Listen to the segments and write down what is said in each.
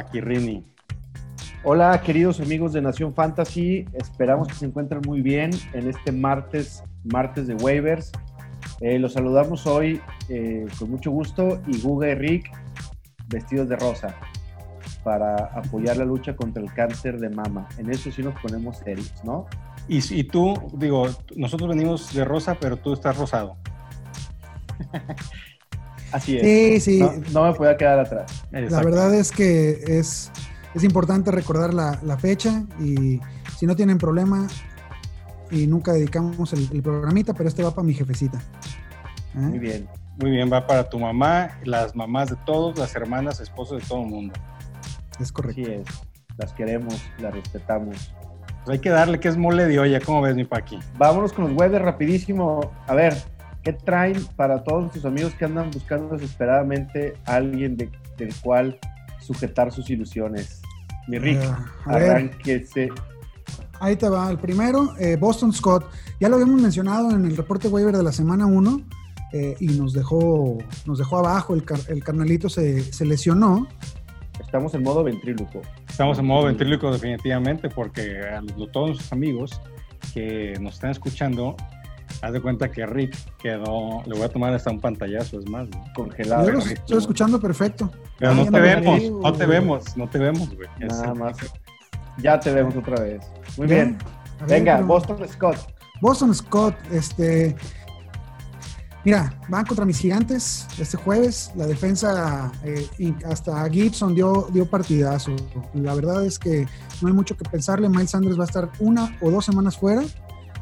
Paquirrini. Hola, queridos amigos de Nación Fantasy. Esperamos que se encuentren muy bien en este martes, martes de waivers. Eh, los saludamos hoy eh, con mucho gusto y Guga y Rick vestidos de rosa para apoyar la lucha contra el cáncer de mama. En eso sí nos ponemos serios, ¿no? Y, y tú, digo, nosotros venimos de rosa, pero tú estás rosado. Así es. Sí, sí. No, no me pueda quedar atrás. La verdad es que es, es importante recordar la, la fecha y si no tienen problema y nunca dedicamos el, el programita, pero este va para mi jefecita. ¿Eh? Muy bien. Muy bien, va para tu mamá, las mamás de todos, las hermanas, esposos de todo el mundo. Es correcto. Así es. Las queremos, las respetamos. Pues hay que darle que es mole de olla, ¿cómo ves, mi Paqui? Vámonos con los waivers rapidísimo. A ver, ¿qué traen para todos nuestros amigos que andan buscando desesperadamente a alguien de- del cual sujetar sus ilusiones? Mi Rick, Ah, a ver. arránquese. Ahí te va el primero, eh, Boston Scott. Ya lo habíamos mencionado en el reporte waiver de la semana 1 eh, y nos dejó, nos dejó abajo. El, car- el carnalito se, se lesionó. Estamos en modo ventríloco. Estamos en modo ventríloco definitivamente porque a todos nuestros amigos que nos están escuchando, haz de cuenta que Rick quedó, le voy a tomar hasta un pantallazo, es más, ¿no? Congelado. Yo lo estoy escuchando perfecto. Pero no te vemos, no te vemos, no te vemos, güey. Es- Nada más. Ya te vemos otra vez. Muy bien. Ver, Venga, pero- Boston Scott. Boston Scott, este. Mira, van contra mis gigantes este jueves. La defensa, eh, hasta Gibson dio, dio partidazo. La verdad es que no hay mucho que pensarle. Miles Sanders va a estar una o dos semanas fuera.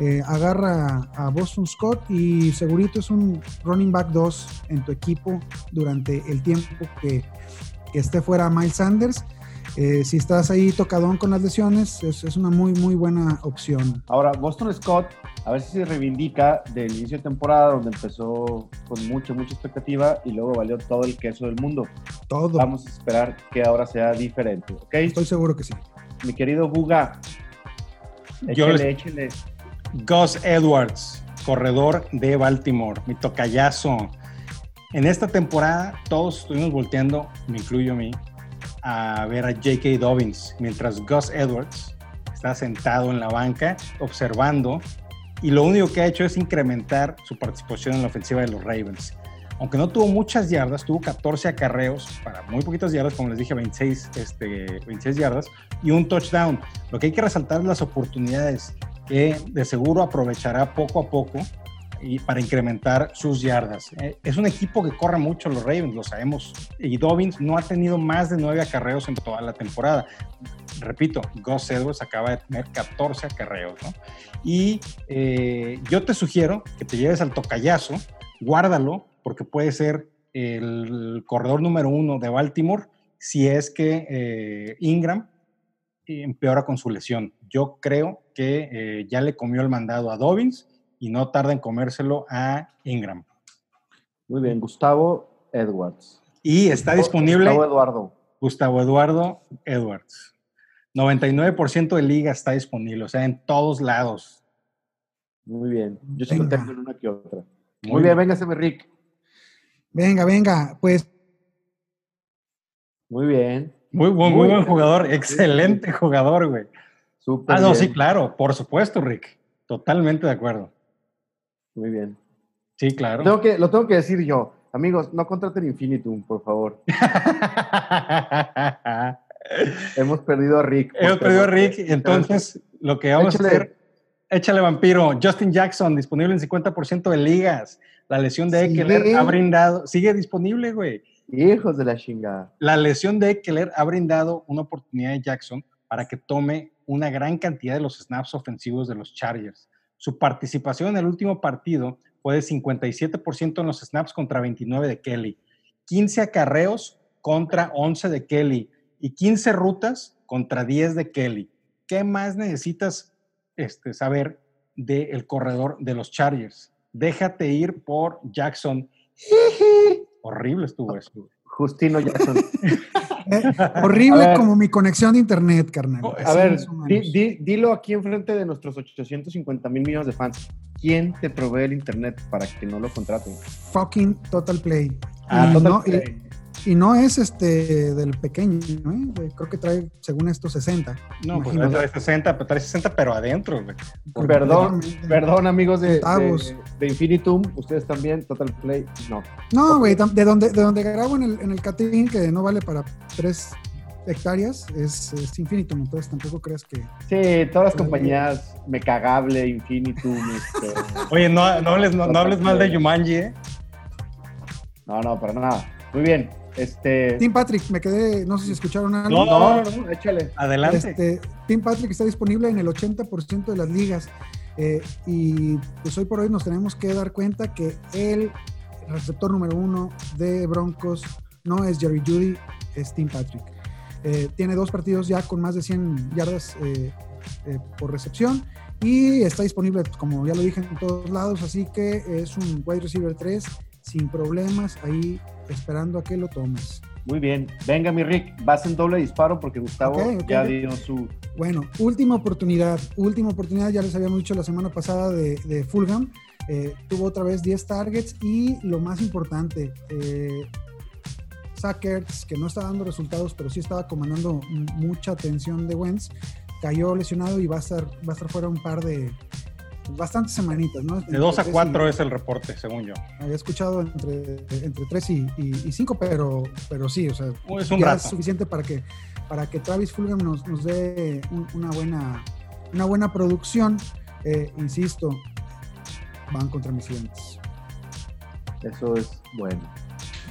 Eh, agarra a Boston Scott y segurito es un running back 2 en tu equipo durante el tiempo que, que esté fuera Miles Sanders. Eh, si estás ahí tocadón con las lesiones, es, es una muy, muy buena opción. Ahora, Boston Scott, a ver si se reivindica del inicio de temporada, donde empezó con mucha, mucha expectativa y luego valió todo el queso del mundo. Todo. Vamos a esperar que ahora sea diferente, ¿ok? Estoy seguro que sí. Mi querido Guga, Yo échele, les- échele. Gus Edwards, corredor de Baltimore, mi tocayazo. En esta temporada todos estuvimos volteando, me incluyo a mí, a ver a J.K. Dobbins, mientras Gus Edwards está sentado en la banca observando y lo único que ha hecho es incrementar su participación en la ofensiva de los Ravens. Aunque no tuvo muchas yardas, tuvo 14 acarreos para muy poquitas yardas, como les dije, 26, este, 26 yardas y un touchdown. Lo que hay que resaltar es las oportunidades que de seguro aprovechará poco a poco y para incrementar sus yardas. Eh, es un equipo que corre mucho los Ravens, lo sabemos, y Dobbins no ha tenido más de nueve acarreos en toda la temporada. Repito, Gus Edwards acaba de tener 14 acarreos, ¿no? Y eh, yo te sugiero que te lleves al tocayazo, guárdalo, porque puede ser el corredor número uno de Baltimore si es que eh, Ingram empeora con su lesión. Yo creo que eh, ya le comió el mandado a Dobbins y no tarda en comérselo a Ingram. Muy bien, Gustavo Edwards. Y está disponible Gustavo Eduardo. Gustavo Eduardo Edwards. 99% de liga está disponible, o sea, en todos lados. Muy bien. Yo sí lo Venga. tengo en una que otra. Muy, bien, véngase, mi Rick. Venga, venga, pues Muy bien. Muy buen, muy buen jugador, excelente jugador, güey. Súper Ah, no, bien. sí, claro, por supuesto, Rick. Totalmente de acuerdo. Muy bien. Sí, claro. Tengo que, lo tengo que decir yo. Amigos, no contraten Infinitum, por favor. Hemos perdido a Rick. Hemos perdido a Rick, entonces lo que vamos Échale. a hacer, échale vampiro. Justin Jackson, disponible en 50% de ligas. La lesión de. Eckler ha brindado, sigue disponible, güey. Hijos de la chingada. La lesión de Eckler ha brindado una oportunidad a Jackson para que tome una gran cantidad de los snaps ofensivos de los Chargers. Su participación en el último partido fue de 57% en los snaps contra 29 de Kelly, 15 acarreos contra 11 de Kelly y 15 rutas contra 10 de Kelly. ¿Qué más necesitas este, saber del corredor de los Chargers? Déjate ir por Jackson. Horrible estuvo eso. Justino Jackson. eh, horrible ver. como mi conexión de internet, carnal. Oh, A ver, di- di- dilo aquí enfrente de nuestros 850 mil millones de fans. ¿Quién te provee el internet para que no lo contraten? Fucking Total Play. Ah, y, Total no, y- Play. Y no es este del pequeño, ¿eh? creo que trae, según esto, 60. No, pues trae 60, pero trae 60, pero adentro, güey. Perdón, perdón, amigos de, de, Infinitum, ustedes también, Total Play, no. No, güey, de donde, de donde grabo en el, en el Catín, que no vale para tres hectáreas, es, es, Infinitum, entonces tampoco creas que... Sí, todas las compañías, Mecagable, Infinitum... Este, Oye, no, no, hables, no, no hables mal de Yumanji, ¿eh? No, no, para nada. Muy bien. Este... Tim Patrick, me quedé, no sé si escucharon algo. No, no, no, échale. Adelante. Este, Tim Patrick está disponible en el 80% de las ligas. Eh, y pues hoy por hoy nos tenemos que dar cuenta que el receptor número uno de Broncos no es Jerry Judy, es Tim Patrick. Eh, tiene dos partidos ya con más de 100 yardas eh, por recepción y está disponible, como ya lo dije, en todos lados. Así que es un wide receiver 3 sin problemas ahí esperando a que lo tomes. Muy bien. Venga, mi Rick, vas en doble disparo porque Gustavo ya dio su. Bueno, última oportunidad. Última oportunidad, ya les habíamos dicho la semana pasada de, de Fulham. Eh, tuvo otra vez 10 targets y lo más importante, eh, Sackers, que no está dando resultados, pero sí estaba comandando mucha atención de Wentz, cayó lesionado y va a estar, va a estar fuera un par de, bastantes semanitas, ¿no? De 2 a 4 es el reporte, según yo. Había escuchado entre, entre 3 y 5, pero, pero sí, o sea, es, un es suficiente para que, para que Travis Fulgham nos, nos dé una, buena, una buena producción. Eh, insisto, van contra mis clientes. Eso es bueno.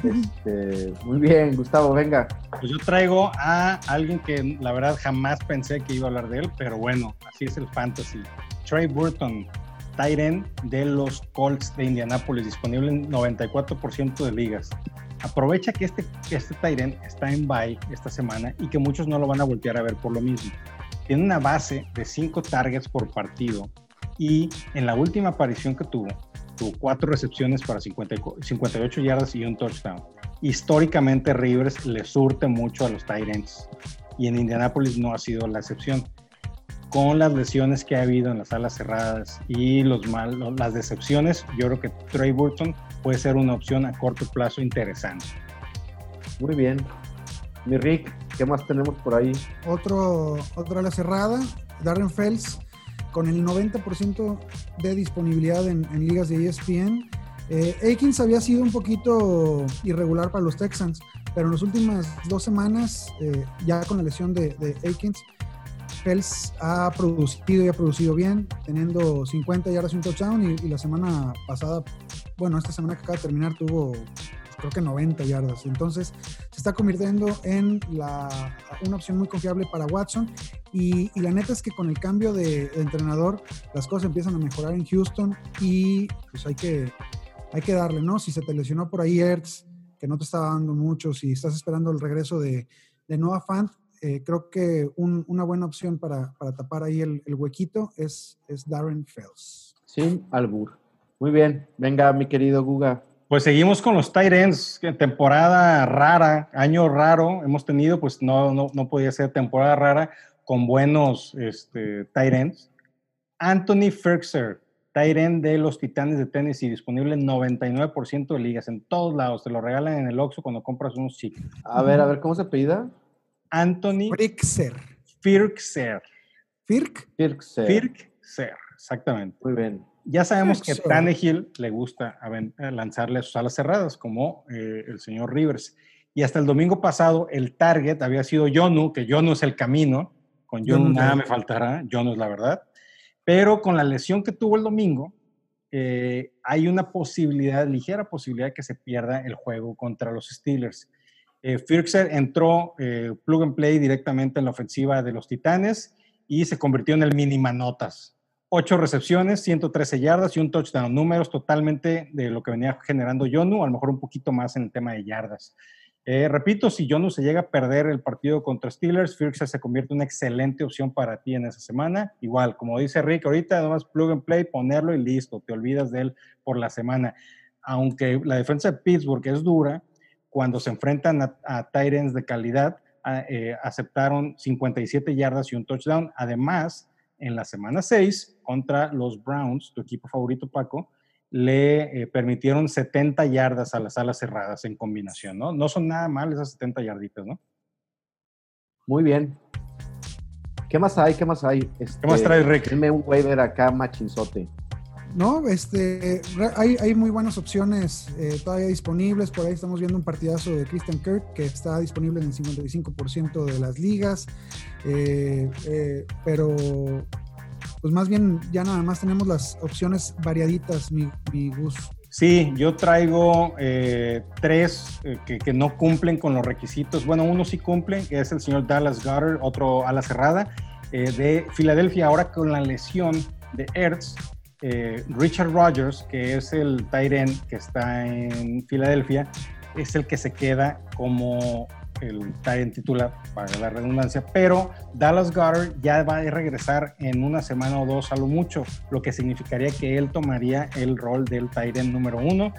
Este, muy bien, Gustavo, venga. Pues yo traigo a alguien que la verdad jamás pensé que iba a hablar de él, pero bueno, así es el fantasy. Trey Burton, Tyren de los Colts de Indianapolis, disponible en 94% de ligas. Aprovecha que este, este Tyren está en bye esta semana y que muchos no lo van a voltear a ver por lo mismo. Tiene una base de 5 targets por partido y en la última aparición que tuvo, tuvo 4 recepciones para 58 yardas y un touchdown. Históricamente Rivers le surte mucho a los Tyrants y en Indianapolis no ha sido la excepción con las lesiones que ha habido en las alas cerradas y los mal, las decepciones, yo creo que Trey Burton puede ser una opción a corto plazo interesante. Muy bien. Mi Rick, ¿qué más tenemos por ahí? Otro, otra ala cerrada, Darren Fells, con el 90% de disponibilidad en, ligas de ESPN. Eh, Akins había sido un poquito irregular para los Texans, pero en las últimas dos semanas, eh, ya con la lesión de, de Akins, Fels ha producido y ha producido bien, teniendo 50 yardas y un touchdown. Y, la semana pasada, bueno, esta semana que acaba de terminar, tuvo pues, creo que 90 yardas. Entonces, se está convirtiendo en una opción muy confiable para Watson. Y, la neta es que con el cambio de, entrenador, las cosas empiezan a mejorar en Houston. Y pues hay que, hay que darle, ¿no? Si se te lesionó por ahí Ertz, que no te estaba dando mucho, si estás esperando el regreso de, de Noah Fant, eh, creo que una buena opción para, tapar ahí el, huequito es, es Darren Fells. Sin albur. Muy bien. Venga, mi querido Guga. Pues seguimos con los tight ends, temporada rara, año raro hemos tenido, pues no, no, podía ser temporada rara con buenos este, tight ends. Anthony Ferkser, tight end de los Titanes de Tennessee, disponible en 99% de ligas, en todos lados, te lo regalan en el Oxxo cuando compras unos chics. A ver, a ver, ¿cómo se pida? Anthony Firkser. Firkser. Firk. Firkser. Firkser, exactamente. Muy bien. Ya sabemos que Tannehill le gusta lanzarle a sus alas cerradas, como eh, el señor Rivers. Y hasta el domingo pasado, el target había sido Jonu, que Jonu es el camino. Con Jonu nada me faltará, Jonu es la verdad. Pero con la lesión que tuvo el domingo, eh, hay una posibilidad, ligera posibilidad, que se pierda el juego contra los Steelers. Eh, entró eh, plug and play directamente en la ofensiva de los Titanes y se convirtió en el mínima notas. Ocho recepciones, 113 yardas y un touchdown. Números totalmente de lo que venía generando Jonu, a lo mejor un poquito más en el tema de yardas. Eh, repito, si Jonu se llega a perder el partido contra Steelers, Firkser se convierte en una excelente opción para ti en esa semana. Igual, como dice Rick, ahorita nomás plug and play, ponerlo y listo, te olvidas de él por la semana. Aunque la defensa de Pittsburgh es dura, cuando se enfrentan a, a de calidad, eh, aceptaron 57 yardas y un touchdown. Además, en la semana 6 contra los Browns, tu equipo favorito Paco, le eh, permitieron 70 yardas a las alas cerradas en combinación, ¿no? No son nada mal esas 70 yarditas, ¿no? Muy bien. ¿Qué más hay? ¿Qué más hay? ¿Qué más trae Rick? Dime un waiver acá machinzote. No, este, hay, hay muy buenas opciones eh, todavía disponibles. Por ahí estamos viendo un partidazo de Christian Kirk que está disponible en el 55% de las ligas. Eh, eh, pero, pues más bien, ya nada más tenemos las opciones variaditas, mi, mi Sí, yo traigo tres que, que, no cumplen con los requisitos. Bueno, uno sí cumple, que es el señor Dallas Goddard, otro a la cerrada, de Filadelfia, ahora con la lesión de Ertz eh, Richard Rogers, que es el Tyren que está en Filadelfia, es el que se queda como el Tyren titular, para la redundancia, pero Dallas Goddard ya va a regresar en una semana o dos a lo mucho, lo que significaría que él tomaría el rol del Tyren número uno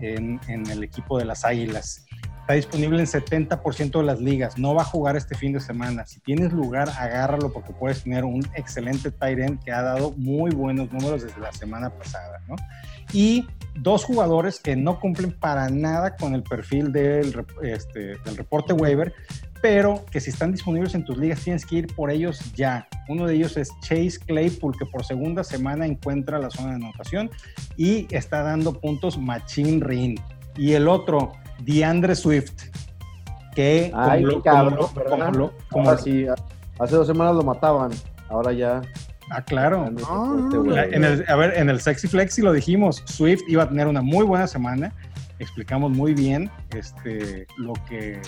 en, en el equipo de las Águilas. Está disponible en 70% de las ligas. No va a jugar este fin de semana. Si tienes lugar, agárralo porque puedes tener un excelente tight end que ha dado muy buenos números desde la semana pasada. ¿no? Y dos jugadores que no cumplen para nada con el perfil del, este, del reporte waiver, pero que si están disponibles en tus ligas tienes que ir por ellos ya. Uno de ellos es Chase Claypool, que por segunda semana encuentra la zona de anotación y está dando puntos Machine Ring. Y el otro, DeAndre Swift, que Ay, como, cabrón, como, como, hace dos semanas lo mataban, ahora ya. Ah, claro. en el, a ver, en el Sexy Flexi lo dijimos, Swift iba a tener una muy buena semana. Explicamos muy bien este, lo que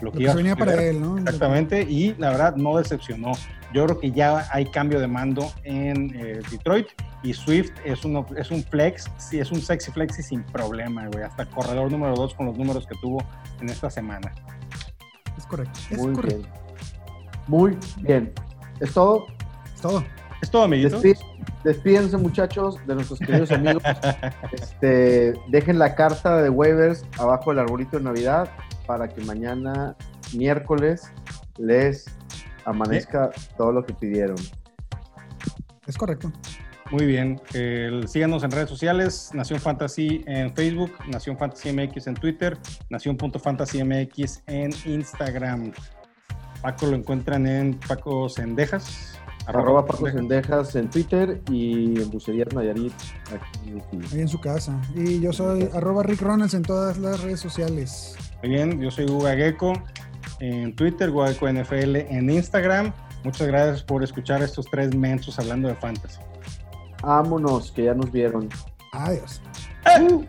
lo que, venía para él, ¿no? Exactamente, y la verdad no decepcionó. Yo creo que ya hay cambio de mando en eh, Detroit y Swift es, uno, es un flex, sí, es un sexy flexi sin problema, güey. Hasta corredor número 2 con los números que tuvo en esta semana. Es correcto. Es Muy correcto. Bien. Muy bien. ¿Es todo? Es todo. Es todo, amiguitos. despídense, muchachos, de nuestros queridos amigos. este, dejen la carta de waivers abajo del arbolito de Navidad para que mañana, miércoles, les amanezca todo lo que pidieron. Es correcto. Muy bien. síganos en redes sociales, Nación Fantasy en Facebook, Nación Fantasy MX en Twitter, Nación.fantasy MX en Instagram. Paco lo encuentran en Paco Sendejas. Arroba, Paco Sendejas en Twitter y en Bucerías Nayarit. Ahí en su casa. Y yo soy arroba Rick Ronalds en todas las redes sociales. Muy bien, yo soy Guga Gecko en Twitter, Guga Gecko NFL en Instagram. Muchas gracias por escuchar estos tres mensos hablando de fantasy. Vámonos, que ya nos vieron. Adiós. ¡Eh!